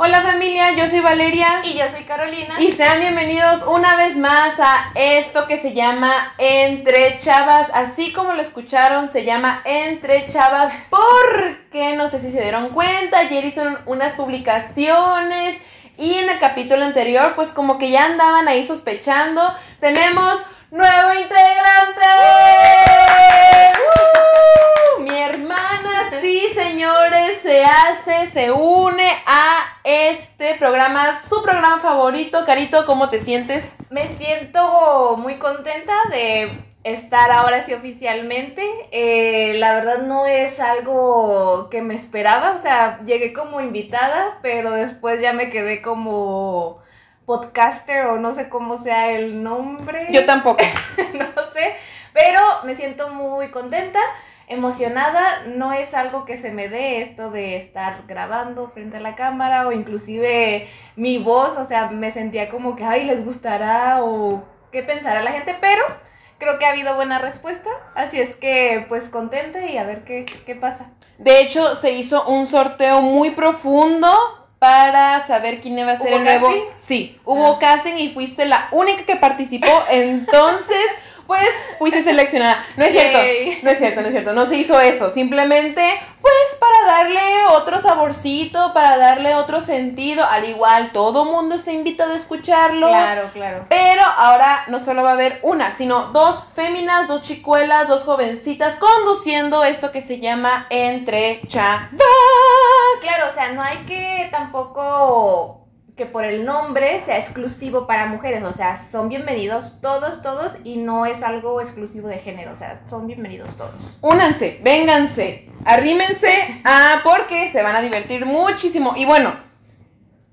Hola familia, yo soy Valeria. Y yo soy Carolina. Y sean bienvenidos una vez más a esto que se llama Entre Chavas. Así como lo escucharon, se llama Entre Chavas porque no sé si se dieron cuenta, ayer hizo unas publicaciones y en el capítulo anterior pues como que ya andaban ahí sospechando. Tenemos nuevo integrante. Mi hermana, sí, señores, se hace, se une a este programa, su programa favorito. Carito, ¿cómo te sientes? Me siento muy contenta de estar ahora sí oficialmente. Eh, la verdad no es algo que me esperaba, o sea, llegué como invitada, pero después ya me quedé como podcaster o no sé cómo sea el nombre. Yo tampoco. no sé, pero me siento muy contenta emocionada, no es algo que se me dé esto de estar grabando frente a la cámara o inclusive mi voz, o sea, me sentía como que, ay, les gustará o qué pensará la gente, pero creo que ha habido buena respuesta, así es que pues contenta y a ver qué, qué pasa. De hecho, se hizo un sorteo muy profundo para saber quién iba a ser el nuevo. Sí, hubo ah. casting y fuiste la única que participó, entonces pues fuiste seleccionada. No es cierto, no es cierto, no es cierto, no se hizo eso. Simplemente, pues darle otro saborcito, para darle otro sentido. Al igual, todo mundo está invitado a escucharlo. Claro, claro. Pero ahora no solo va a haber una, sino dos féminas, dos chicuelas, dos jovencitas conduciendo esto que se llama Entre Chavas. Claro, o sea, no hay que tampoco que por el nombre sea exclusivo para mujeres, o sea, son bienvenidos todos, todos, y no es algo exclusivo de género, o sea, son bienvenidos todos. Únanse, vénganse, arrímense, ah, porque se van a divertir muchísimo. Y bueno,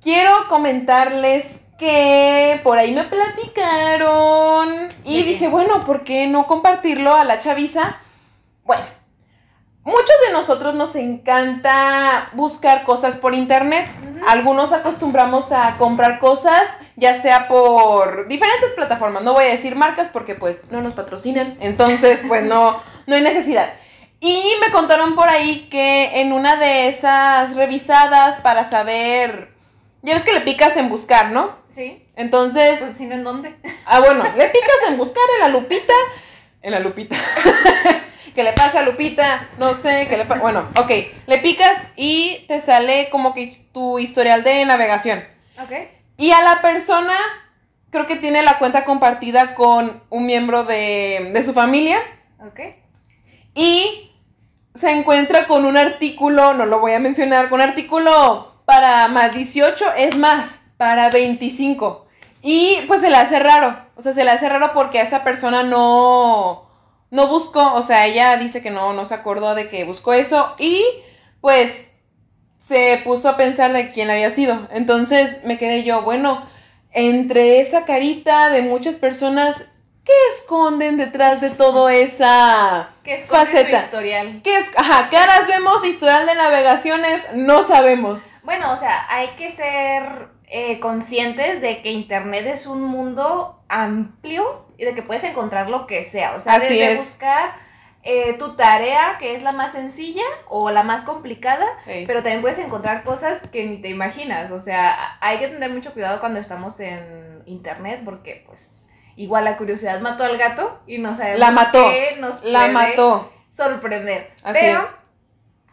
quiero comentarles que por ahí me platicaron y dije, bueno, ¿por qué no compartirlo a la chaviza? Bueno, muchos de nosotros nos encanta buscar cosas por internet. Algunos acostumbramos a comprar cosas, ya sea por diferentes plataformas. No voy a decir marcas porque pues no nos patrocinan. Entonces, pues no, no hay necesidad. Y me contaron por ahí que en una de esas revisadas para saber... Ya ves que le picas en buscar, ¿no? Sí. Entonces... Pues si no, ¿en dónde? Ah, bueno, le picas en buscar en la lupita. En la lupita. ¿Qué le pasa a Lupita? No sé, ¿qué le pasa? Bueno, ok, le picas y te sale como que tu historial de navegación. Ok. Y a la persona, creo que tiene la cuenta compartida con un miembro de, de su familia. Ok. Y se encuentra con un artículo, no lo voy a mencionar, con un artículo para más 18, es más, para 25. Y pues se le hace raro, o sea, se le hace raro porque a esa persona no, no buscó, o sea, ella dice que no, no se acordó de que buscó eso y pues se puso a pensar de quién había sido. Entonces me quedé yo, bueno, entre esa carita de muchas personas, ¿qué esconden detrás de todo esa ¿Qué faceta? Su historial? ¿Qué es, ajá, caras vemos, historial de navegaciones, no sabemos. Bueno, o sea, hay que ser eh, conscientes de que Internet es un mundo amplio y de que puedes encontrar lo que sea. O sea, Así desde buscar eh, tu tarea, que es la más sencilla o la más complicada, pero también puedes encontrar cosas que ni te imaginas. O sea, hay que tener mucho cuidado cuando estamos en Internet porque, pues, igual la curiosidad mató al gato y no sabemos la mató, qué nos la mató. sorprender. Así es.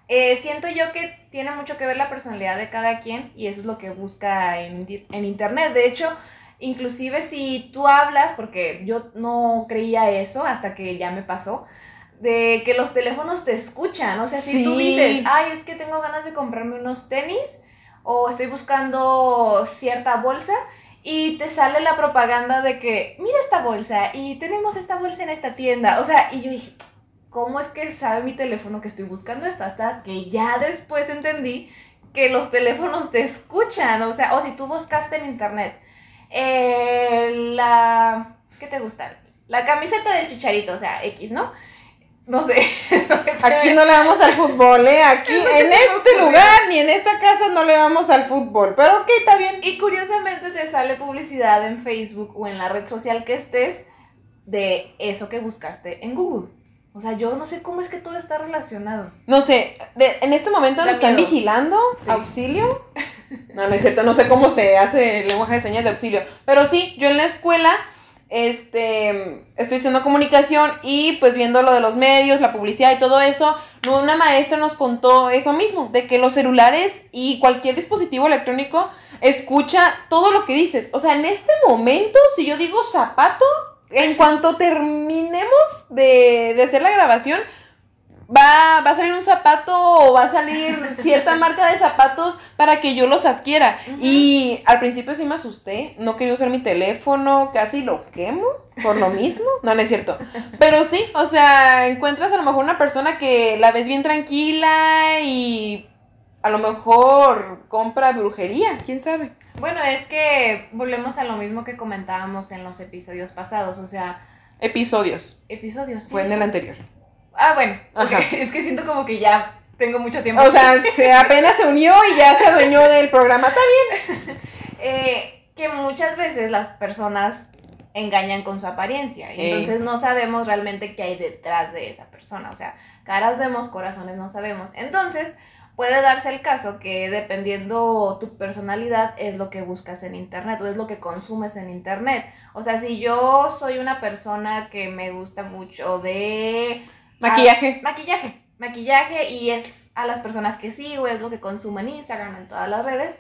Eh, siento yo que tiene mucho que ver la personalidad de cada quien y eso es lo que busca en, en internet. De hecho, inclusive si tú hablas, porque yo no creía eso hasta que ya me pasó, de que los teléfonos te escuchan. O sea, si tú dices, ay, es que tengo ganas de comprarme unos tenis o estoy buscando cierta bolsa y te sale la propaganda de que, mira esta bolsa y tenemos esta bolsa en esta tienda. O sea, y yo dije, ¿cómo es que sabe mi teléfono que estoy buscando esto? Hasta que ya después entendí que los teléfonos te escuchan, o sea, o si tú buscaste en internet eh, la... ¿Qué te gusta? La camiseta del chicharito, o sea, X, ¿no? No sé. Aquí no le vamos al fútbol, ¿eh? Aquí, en este lugar ni en esta casa no le vamos al fútbol. Pero ok, está bien. Y curiosamente te sale publicidad en Facebook o en la red social que estés de eso que buscaste en Google. O sea, yo no sé cómo es que todo está relacionado. No sé, en este momento nos están vigilando, auxilio. No, no es cierto, no sé cómo se hace el lenguaje de señas de auxilio. Pero sí, yo en la escuela este, estoy haciendo comunicación y pues viendo lo de los medios, la publicidad y todo eso, una maestra nos contó eso mismo, de que los celulares y cualquier dispositivo electrónico escucha todo lo que dices. O sea, en este momento, si yo digo zapato, en cuanto terminemos de, de hacer la grabación, va, va a salir un zapato o va a salir cierta marca de zapatos para que yo los adquiera. Y al principio sí me asusté, no quería usar mi teléfono, casi lo quemo por lo mismo. No, no es cierto. Pero sí, o sea, encuentras a lo mejor una persona que la ves bien tranquila y a lo mejor compra brujería, quién sabe. Bueno, es que volvemos a lo mismo que comentábamos en los episodios pasados, o sea... Episodios. Episodios, sí. Fue en el anterior. Ah, bueno, es que siento como que ya tengo mucho tiempo. O sea, se apenas se unió y ya se adueñó del programa, está bien. Eh, que muchas veces las personas engañan con su apariencia. Entonces no sabemos realmente qué hay detrás de esa persona. O sea, caras vemos, corazones no sabemos. Entonces, puede darse el caso que dependiendo tu personalidad es lo que buscas en internet o es lo que consumes en internet. O sea, si yo soy una persona que me gusta mucho de Maquillaje. maquillaje. Maquillaje y es a las personas que sigo, es lo que consumo en Instagram, en todas las redes.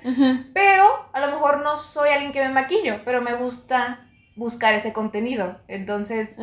Pero a lo mejor no soy alguien que me maquillo, pero me gusta buscar ese contenido. Entonces,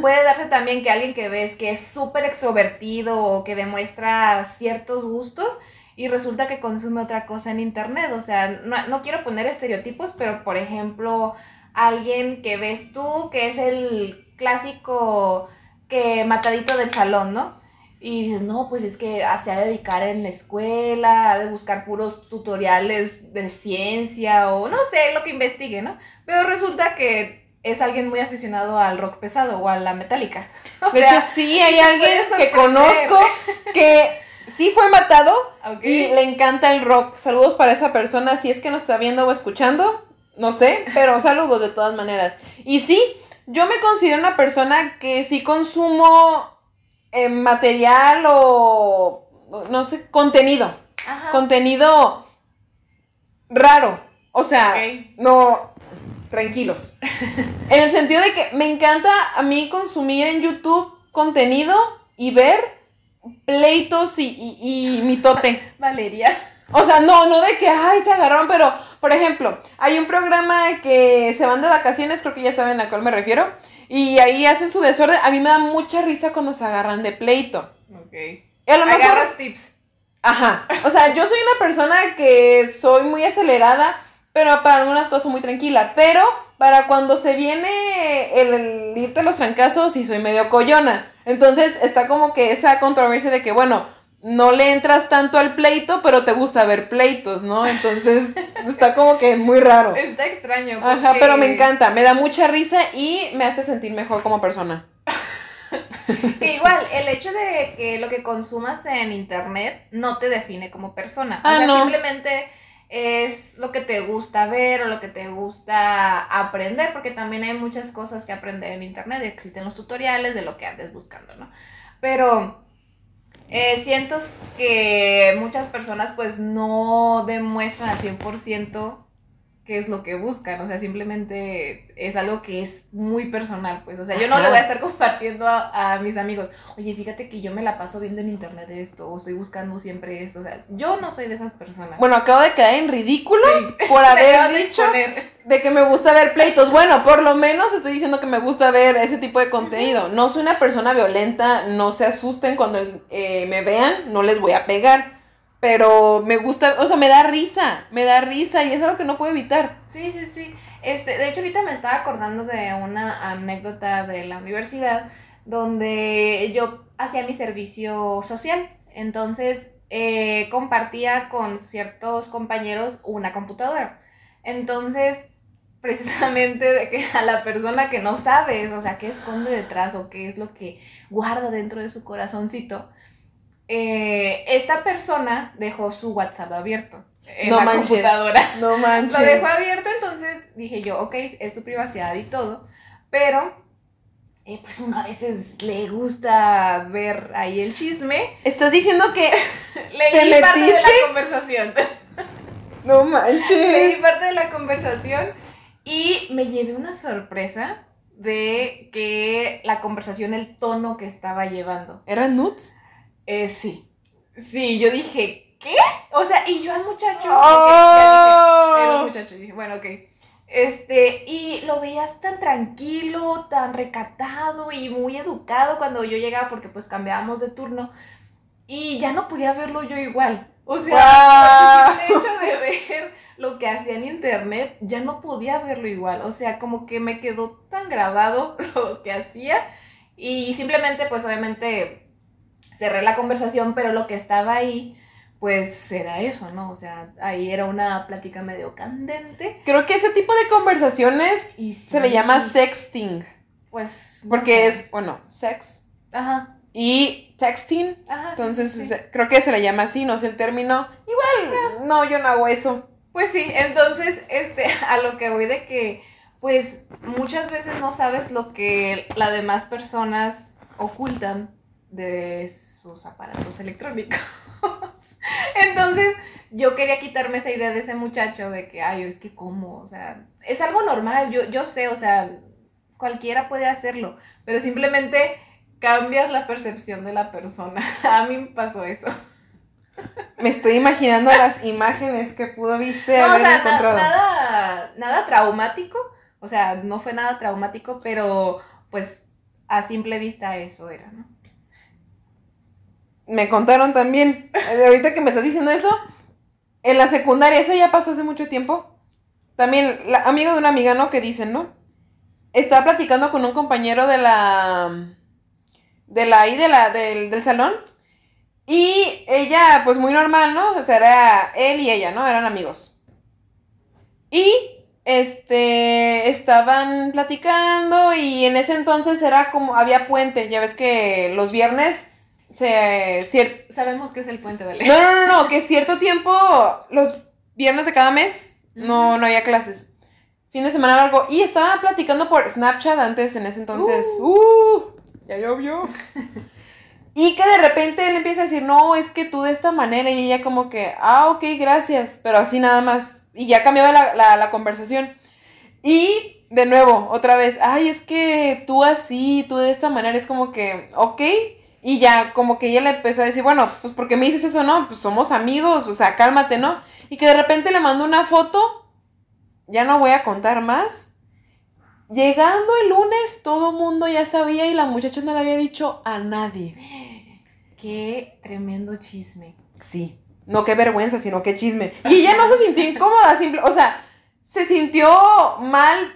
puede darse también que alguien que ves que es súper extrovertido o que demuestra ciertos gustos y resulta que consume otra cosa en internet. O sea, no, no quiero poner estereotipos, pero por ejemplo, alguien que ves tú que es el clásico que matadito del salón, ¿no? Y dices, no, pues es que se ha de dedicar en la escuela, ha de buscar puros tutoriales de ciencia o no sé, lo que investigue, ¿no? Pero resulta que es alguien muy aficionado al rock pesado o a la metálica. de hecho, sí, hay alguien que conozco que sí fue matado y le encanta el rock. Saludos para esa persona, si es que nos está viendo o escuchando, no sé, pero saludos de todas maneras. Y sí, yo me considero una persona que sí consumo eh, material o, no sé, contenido. Contenido raro. O sea, no, tranquilos. en el sentido de que me encanta a mí consumir en YouTube contenido y ver pleitos y, y, y mitote. Valeria. O sea, no, no de que, ay, se agarraron, pero, por ejemplo, hay un programa que se van de vacaciones, creo que ya saben a cuál me refiero, y ahí hacen su desorden. A mí me da mucha risa cuando se agarran de pleito. Ok. Y a lo mejor, Agarras tips. Ajá. O sea, yo soy una persona que soy muy acelerada, pero para algunas cosas muy tranquila. Pero para cuando se viene el, el irte a los trancazos, y soy medio coyona. Entonces está como que esa controversia de que, bueno, no le entras tanto al pleito, pero te gusta ver pleitos, ¿no? Entonces está como que muy raro. Está extraño. Ajá, pero me encanta, me da mucha risa y me hace sentir mejor como persona. que igual, el hecho de que lo que consumas en internet no te define como persona. o Ah, sea, no. simplemente es lo que te gusta ver o lo que te gusta aprender, porque también hay muchas cosas que aprender en internet. Existen los tutoriales de lo que andes buscando, ¿no? Pero eh, siento que muchas personas pues no demuestran al 100% qué es lo que buscan, o sea, simplemente es algo que es muy personal, pues, o sea, yo no le voy a estar compartiendo a, a mis amigos, oye, fíjate que yo me la paso viendo en internet esto, o estoy buscando siempre esto, o sea, yo no soy de esas personas. Bueno, acabo de caer en ridículo Sí. por haber de dicho de que me gusta ver pleitos. Bueno, por lo menos estoy diciendo que me gusta ver ese tipo de contenido. No soy una persona violenta, no se asusten cuando eh, me vean, no les voy a pegar. Pero me gusta, o sea, me da risa, me da risa y es algo que no puedo evitar. Sí, sí, sí. Este, de hecho, ahorita me estaba acordando de una anécdota de la universidad donde yo hacía mi servicio social. Entonces, eh, compartía con ciertos compañeros una computadora. Entonces, precisamente de que a la persona que no sabes, o sea, qué esconde detrás o qué es lo que guarda dentro de su corazoncito, eh, esta persona dejó su WhatsApp abierto en No la manches. computadora. No manches. Lo dejó abierto, entonces dije yo, ok, es su privacidad y todo, pero eh, pues uno a veces le gusta ver ahí el chisme. Estás diciendo que Leí parte de la metiste? conversación. No Leí manches. parte de la conversación y me llevé una sorpresa de que la conversación, el tono que estaba llevando. ¿Eran nudes? Eh, sí. Sí, yo dije, ¿qué? O sea, y yo al muchacho. Oh. ok, ya dije, era un muchacho. Dije, bueno, ok. Este, y lo veías tan tranquilo, tan recatado y muy educado cuando yo llegaba, porque pues cambiábamos de turno. Y ya no podía verlo yo igual. O sea, el hecho de ver lo que hacía en internet, ya no podía verlo igual. O sea, como que me quedó tan grabado lo que hacía. Y simplemente, pues obviamente, cerré la conversación, pero lo que estaba ahí, pues era eso, ¿no? O sea, ahí era una plática medio candente. Creo que ese tipo de conversaciones Y se le llama sexting. Pues. no Porque sé. es, bueno, sex Ajá. y texting. Ajá. Entonces, sí, sí. se- creo que se le llama así, no sé el término. Igual, no, yo no hago eso. Pues sí, entonces, este, a lo que voy de que, pues, muchas veces no sabes lo que las demás personas ocultan de sus aparatos electrónicos. Entonces, yo quería quitarme esa idea de ese muchacho de que, ay, es que cómo, o sea, es algo normal, yo, yo sé, o sea, cualquiera puede hacerlo, pero simplemente cambias la percepción de la persona. A mí me pasó eso. Me estoy imaginando las imágenes que pudo viste No, o haber sea, na- encontrado. nada, nada traumático. O sea, no fue nada traumático, pero pues a simple vista eso era, ¿no? Me contaron también, eh, ahorita que me estás diciendo eso, en la secundaria, eso ya pasó hace mucho tiempo. También, la, amigo de una amiga, ¿no? Que dicen, ¿no? Estaba platicando con un compañero de la. de la ahí, de la, del, del salón. Y ella, pues muy normal, ¿no? O sea, era él y ella, ¿no? Eran amigos. Y este estaban platicando y en ese entonces era como había puente, ya ves que los viernes se cier- Sabemos que es el puente de ley. no, no, no, no, que cierto tiempo los viernes de cada mes no no había clases. Fin de semana largo y estaban platicando por Snapchat antes en ese entonces. Uh, ya llovió. Y que de repente él empieza a decir, no, es que tú de esta manera. Y ella como que, ah, ok, gracias. Pero así nada más. Y ya cambiaba la, la, la conversación. Y de nuevo, otra vez, ay, es que tú así, tú de esta manera. Es como que, ok. Y ya como que ella le empezó a decir, bueno, pues porque me dices eso, no, pues somos amigos, o sea, cálmate, ¿no? Y que de repente le mandó una foto. Ya no voy a contar más. Llegando el lunes, todo mundo ya sabía y la muchacha no le había dicho a nadie. Qué tremendo chisme. Sí. No qué vergüenza, sino qué chisme. Y ella no se sintió incómoda, simple, o sea, se sintió mal,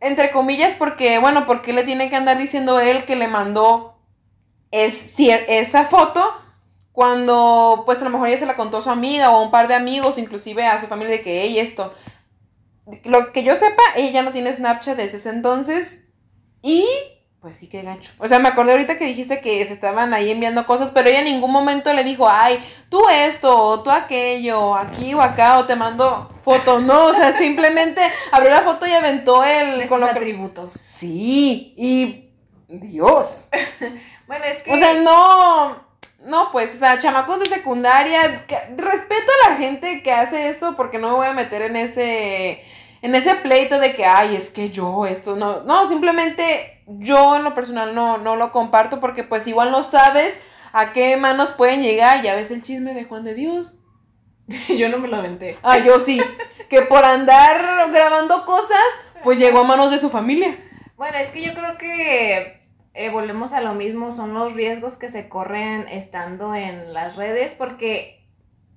entre comillas, porque, bueno, porque le tiene que andar diciendo él que le mandó es, esa foto cuando, pues a lo mejor ella se la contó a su amiga o a un par de amigos, inclusive a su familia, de que, ella esto. Lo que yo sepa, ella ya no tiene Snapchat desde ese entonces y pues sí, qué gacho. O sea, me acordé ahorita que dijiste que se estaban ahí enviando cosas, pero ella en ningún momento le dijo, ay, tú esto, o tú aquello, aquí o acá, o te mando foto. No, o sea, simplemente abrió la foto y aventó el... Con sus lo que- atributos. Sí, y... Dios. Bueno, es que. O sea, no... No, pues, o sea, chamacos de secundaria, que- respeto a la gente que hace eso porque no me voy a meter en ese en ese pleito de que, ay, es que yo esto no, no, simplemente yo en lo personal no, no lo comparto porque pues igual no sabes a qué manos pueden llegar, ya ves el chisme de Juan de Dios. yo no me lo aventé. Ah, yo sí, que por andar grabando cosas, pues llegó a manos de su familia. Bueno, es que yo creo que eh, volvemos a lo mismo, son los riesgos que se corren estando en las redes, porque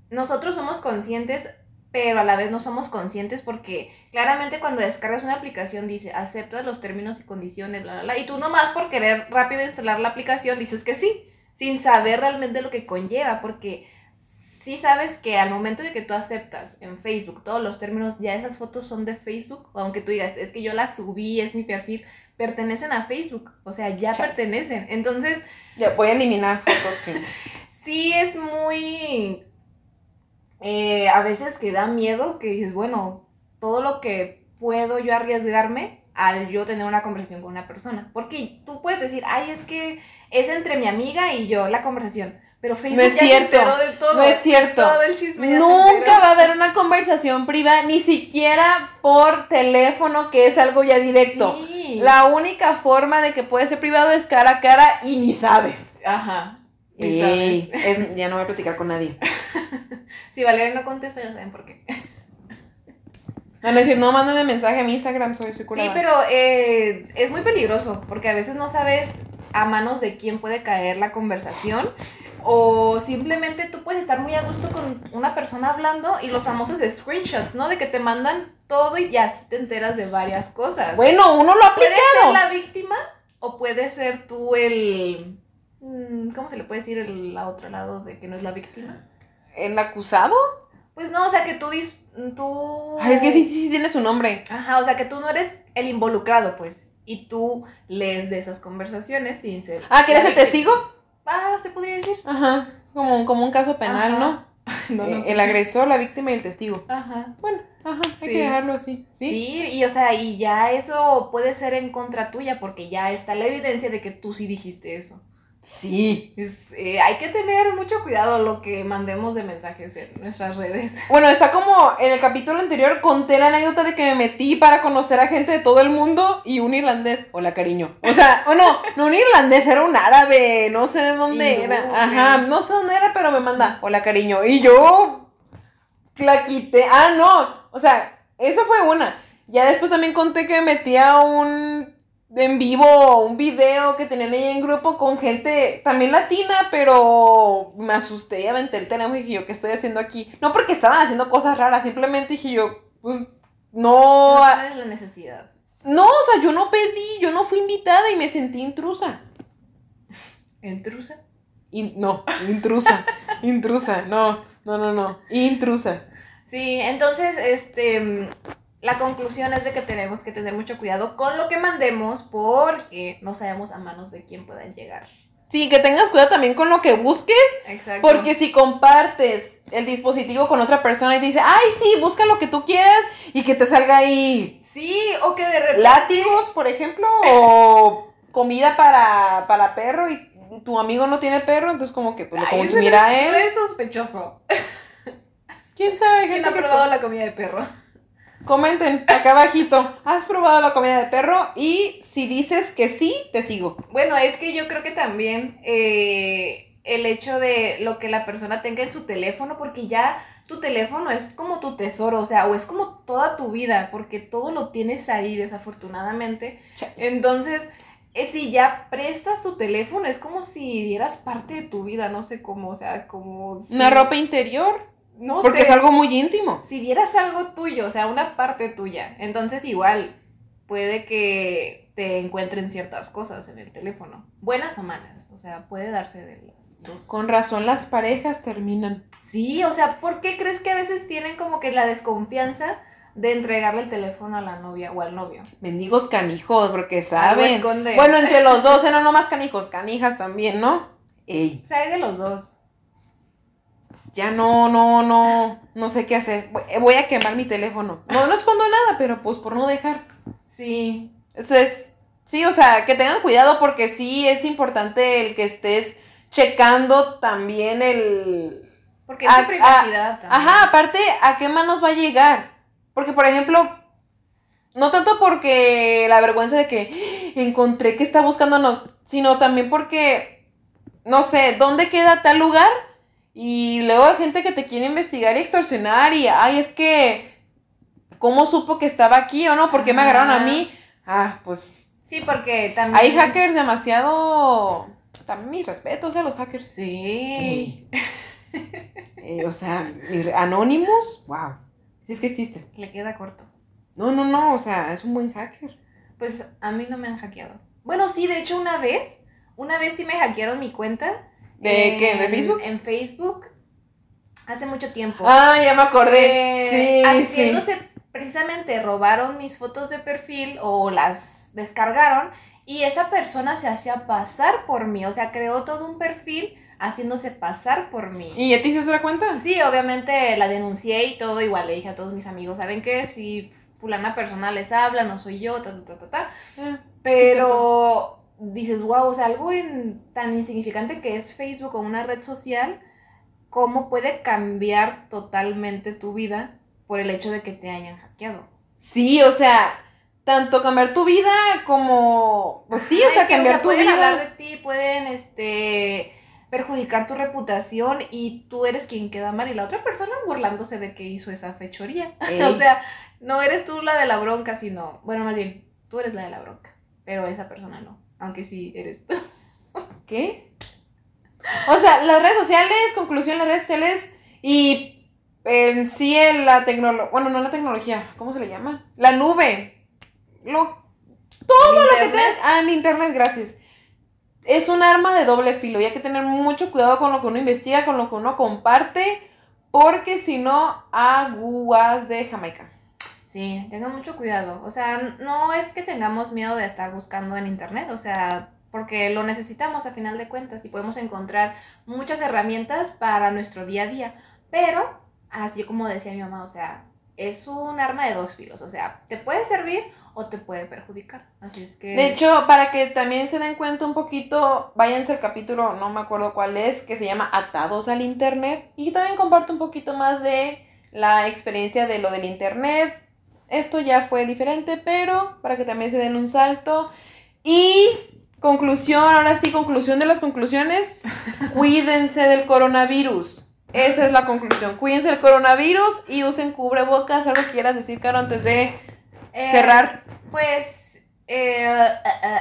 nosotros somos conscientes, pero a la vez no somos conscientes porque claramente cuando descargas una aplicación dice, aceptas los términos y condiciones, bla, bla, bla, y tú nomás por querer rápido instalar la aplicación dices que sí, sin saber realmente lo que conlleva, porque sí sabes que al momento de que tú aceptas en Facebook todos los términos, ya esas fotos son de Facebook, aunque tú digas, es que yo las subí, es mi perfil, pertenecen a Facebook, o sea, ya Chale. pertenecen. Entonces, Ya voy a eliminar fotos que... sí es muy... eh, a veces que da miedo, que dices, bueno, todo lo que puedo yo arriesgarme al yo tener una conversación con una persona. Porque tú puedes decir, ay, es que es entre mi amiga y yo la conversación. Pero Facebook No es ya cierto, de todo. no es cierto. Todo el chisme Nunca va a haber una conversación privada, ni siquiera por teléfono, que es algo ya directo. Sí. La única forma de que puede ser privado es cara a cara y ni sabes. Ajá. Ni Ey, sabes. es- ya no voy a platicar con nadie. Si Valeria no contesta, ya saben por qué. No, es decir, no mándenme mensaje a mi Instagram, soy, soy curada. Sí, pero eh, es muy peligroso porque a veces no sabes a manos de quién puede caer la conversación o simplemente tú puedes estar muy a gusto con una persona hablando y los famosos screenshots, ¿no? De que te mandan todo y ya así te enteras de varias cosas. Bueno, uno lo ha puede ser aplicado. la víctima o puede ser tú el... mm, ¿Cómo se le puede decir el otro lado de que no es la víctima? ¿El acusado? Pues no, o sea que tú... dis- tú... Ay, es que sí, sí, sí tiene su nombre. Ajá, o sea que tú no eres el involucrado, pues. Y tú lees de esas conversaciones sin ser. Ah, ¿que eres el testigo? Ah, se podría decir. Ajá. Como, como un caso penal, Ajá. ¿no? No, no Eh, el agresor, la víctima y el testigo. Ajá. Bueno, ajá, hay Sí. que dejarlo así. ¿Sí? Sí, y o sea, y ya eso puede ser en contra tuya porque ya está la evidencia de que tú sí dijiste eso. Sí. Es, eh, hay que tener mucho cuidado lo que mandemos de mensajes en nuestras redes. Bueno, está como en el capítulo anterior conté la anécdota de que me metí para conocer a gente de todo el mundo y un irlandés. Hola, cariño. O sea, o no, no un irlandés, era un árabe, no sé de dónde era. Ajá, no sé dónde era, pero me manda, hola, cariño. Y yo la quité. Ah, no. O sea, eso fue una. Ya después también conté que me metí a un en vivo, un video que tenían ahí en grupo con gente también latina, pero me asusté y aventé el teléfono y dije yo, ¿qué estoy haciendo aquí? No porque estaban haciendo cosas raras, simplemente dije yo, pues no, No ah, tienes la necesidad. no, o sea, yo no pedí, yo no fui invitada y me sentí intrusa. ¿Entrusa? In- no, intrusa, intrusa, no, no, no, no, intrusa. Sí, entonces, este, la conclusión es de que tenemos que tener mucho cuidado con lo que mandemos porque no sabemos a manos de quién puedan llegar. Sí, que tengas cuidado también con lo que busques, Exacto. porque si compartes el dispositivo con otra persona y te dice, ay, sí, busca lo que tú quieras y que te salga ahí Sí, o que de repente... látigos, por ejemplo, o comida para, para perro y tu amigo no tiene perro, entonces como que pues lo Ay, consumirá él. Es sospechoso. ¿Quién sabe? ¿Quién Gente ha que probado la comida de perro? Comenten acá abajito. ¿Has probado la comida de perro? Y si dices que sí, te sigo. Bueno, es que yo creo que también eh, el hecho de lo que la persona tenga en su teléfono, porque ya tu teléfono es como tu tesoro, o sea, o es como toda tu vida, porque todo lo tienes ahí, desafortunadamente. Chale. Entonces, eh, si ya prestas tu teléfono, es como si dieras parte de tu vida, no sé cómo, o sea, como... si- Una ropa interior. No Porque sé. es algo muy íntimo. si vieras algo tuyo, o sea, una parte tuya, entonces igual puede que te encuentren ciertas cosas en el teléfono, buenas o malas, o sea, puede darse de las dos. Con razón las parejas terminan. Sí, o sea, ¿por qué crees que a veces tienen como que la desconfianza de entregarle el teléfono a la novia o al novio? Mendigos canijos, porque saben. Bueno, entre los dos, no nomás canijos, canijas también, ¿no? Ey, O sea, hay de los dos. Ya no, no, no, no sé qué hacer. Voy- Voy a quemar mi teléfono. No, no escondo nada, pero pues por no dejar. Sí, Es, es- sí, o sea, que tengan cuidado porque sí es importante el que estés checando también el... porque es Ah, privacidad también. Ajá, aparte, ¿a qué manos va a llegar? Porque, por ejemplo, no tanto porque la vergüenza de que encontré que está buscándonos, sino también porque, no sé, ¿dónde queda tal lugar? Y luego hay gente que te quiere investigar y extorsionar y, ay, es que, ¿cómo supo que estaba aquí o no? ¿Por qué me agarraron a mí? Ah, pues Sí, porque también... hay hackers demasiado... También mis respetos a los hackers. Sí, Eh, o sea, Anonymous, wow. Sí es que existe. le queda corto. No, no, no, o sea, es un buen hacker. Pues a mí no me han hackeado. Bueno, sí, de hecho una vez, una vez sí me hackearon mi cuenta. ¿De en- qué? ¿De Facebook? En Facebook. Hace mucho tiempo. Ah, ya me acordé. Eh, sí, sí. haciéndose, precisamente robaron mis fotos de perfil o las descargaron y esa persona se hacía pasar por mí, o sea, creó todo un perfil haciéndose pasar por mí. ¿Y ya te hiciste la cuenta? Sí, obviamente la denuncié y todo, igual le dije a todos mis amigos, ¿saben qué? Si fulana persona les habla, no soy yo, ta, ta, ta, ta, ta. Ah, Pero dices, wow, o sea, algo tan insignificante que es Facebook o una red social, ¿cómo puede cambiar totalmente tu vida por el hecho de que te hayan hackeado? Sí, o sea, tanto cambiar tu vida como, pues sí, o sea, cambiar tu pueden vida. hablar de ti, pueden, este, perjudicar tu reputación y tú eres quien queda mal y la otra persona burlándose de que hizo esa fechoría. o sea, no eres tú la de la bronca, sino, bueno, más bien, tú eres la de la bronca, pero esa persona no, aunque sí eres tú. ¿Qué? O sea, las redes sociales, conclusión, las redes sociales y en sí la tecnología, bueno, no la tecnología, ¿cómo se le llama? La nube lo, todo lo que te... Ah, en internet, gracias. Es un arma de doble filo y hay que tener mucho cuidado con lo que uno investiga, con lo que uno comparte, porque si no, aguas de Jamaica. Sí, tengan mucho cuidado. O sea, no es que tengamos miedo de estar buscando en internet, o sea, porque lo necesitamos a final de cuentas y podemos encontrar muchas herramientas para nuestro día a día. Pero, así como decía mi mamá, o sea, es un arma de dos filos, o sea, te puede servir o te puede perjudicar. Así es que... De hecho, para que también se den cuenta un poquito, váyanse al capítulo, no me acuerdo cuál es, que se llama Atados al Internet. Y también comparto un poquito más de la experiencia de lo del Internet. Esto ya fue diferente, pero para que también se den un salto. Y conclusión, ahora sí, conclusión de las conclusiones. cuídense del coronavirus. Esa es la conclusión. Cuídense del coronavirus y usen cubrebocas. Algo que quieras decir, Caro, antes de eh, cerrar. Pues eh, eh,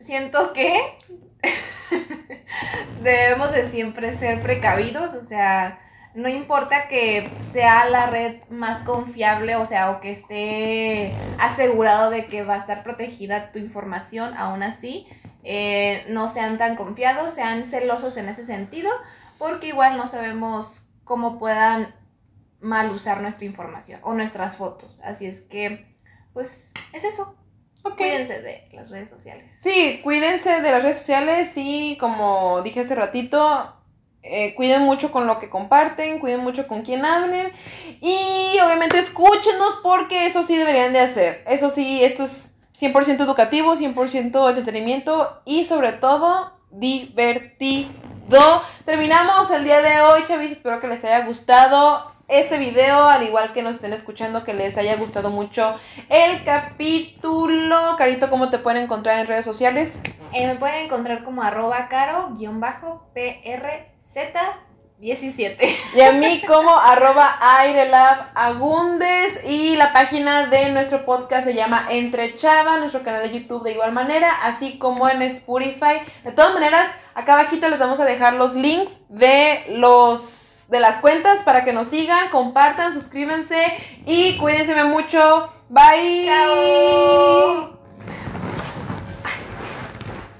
siento que debemos de siempre ser precavidos, o sea, no importa que sea la red más confiable, o sea, o que esté asegurado de que va a estar protegida tu información, aún así, no sean tan confiados, sean celosos en ese sentido, porque igual no sabemos cómo puedan mal usar nuestra información o nuestras fotos. Así es que pues es eso. Cuídense de las redes sociales. Sí, cuídense de las redes sociales y como dije hace ratito, eh, cuiden mucho con lo que comparten, cuiden mucho con quien hablen y obviamente escúchenos porque eso sí deberían de hacer. Eso sí, esto es 100% educativo, 100% entretenimiento y sobre todo divertido. Terminamos el día de hoy, chavis, espero que les haya gustado este video, al igual que nos estén escuchando, que les haya gustado mucho el capítulo. Carito, ¿cómo te pueden encontrar en redes sociales? Eh, me pueden encontrar como arroba caro-prz17. Y a mí como arroba airelabagundes y la página de nuestro podcast se llama Entre Chava, nuestro canal de YouTube de igual manera, así como en Spotify. De todas maneras, acá abajito les vamos a dejar los links de los de las cuentas para que nos sigan, compartan, suscríbanse y cuídense mucho. Bye. Chao.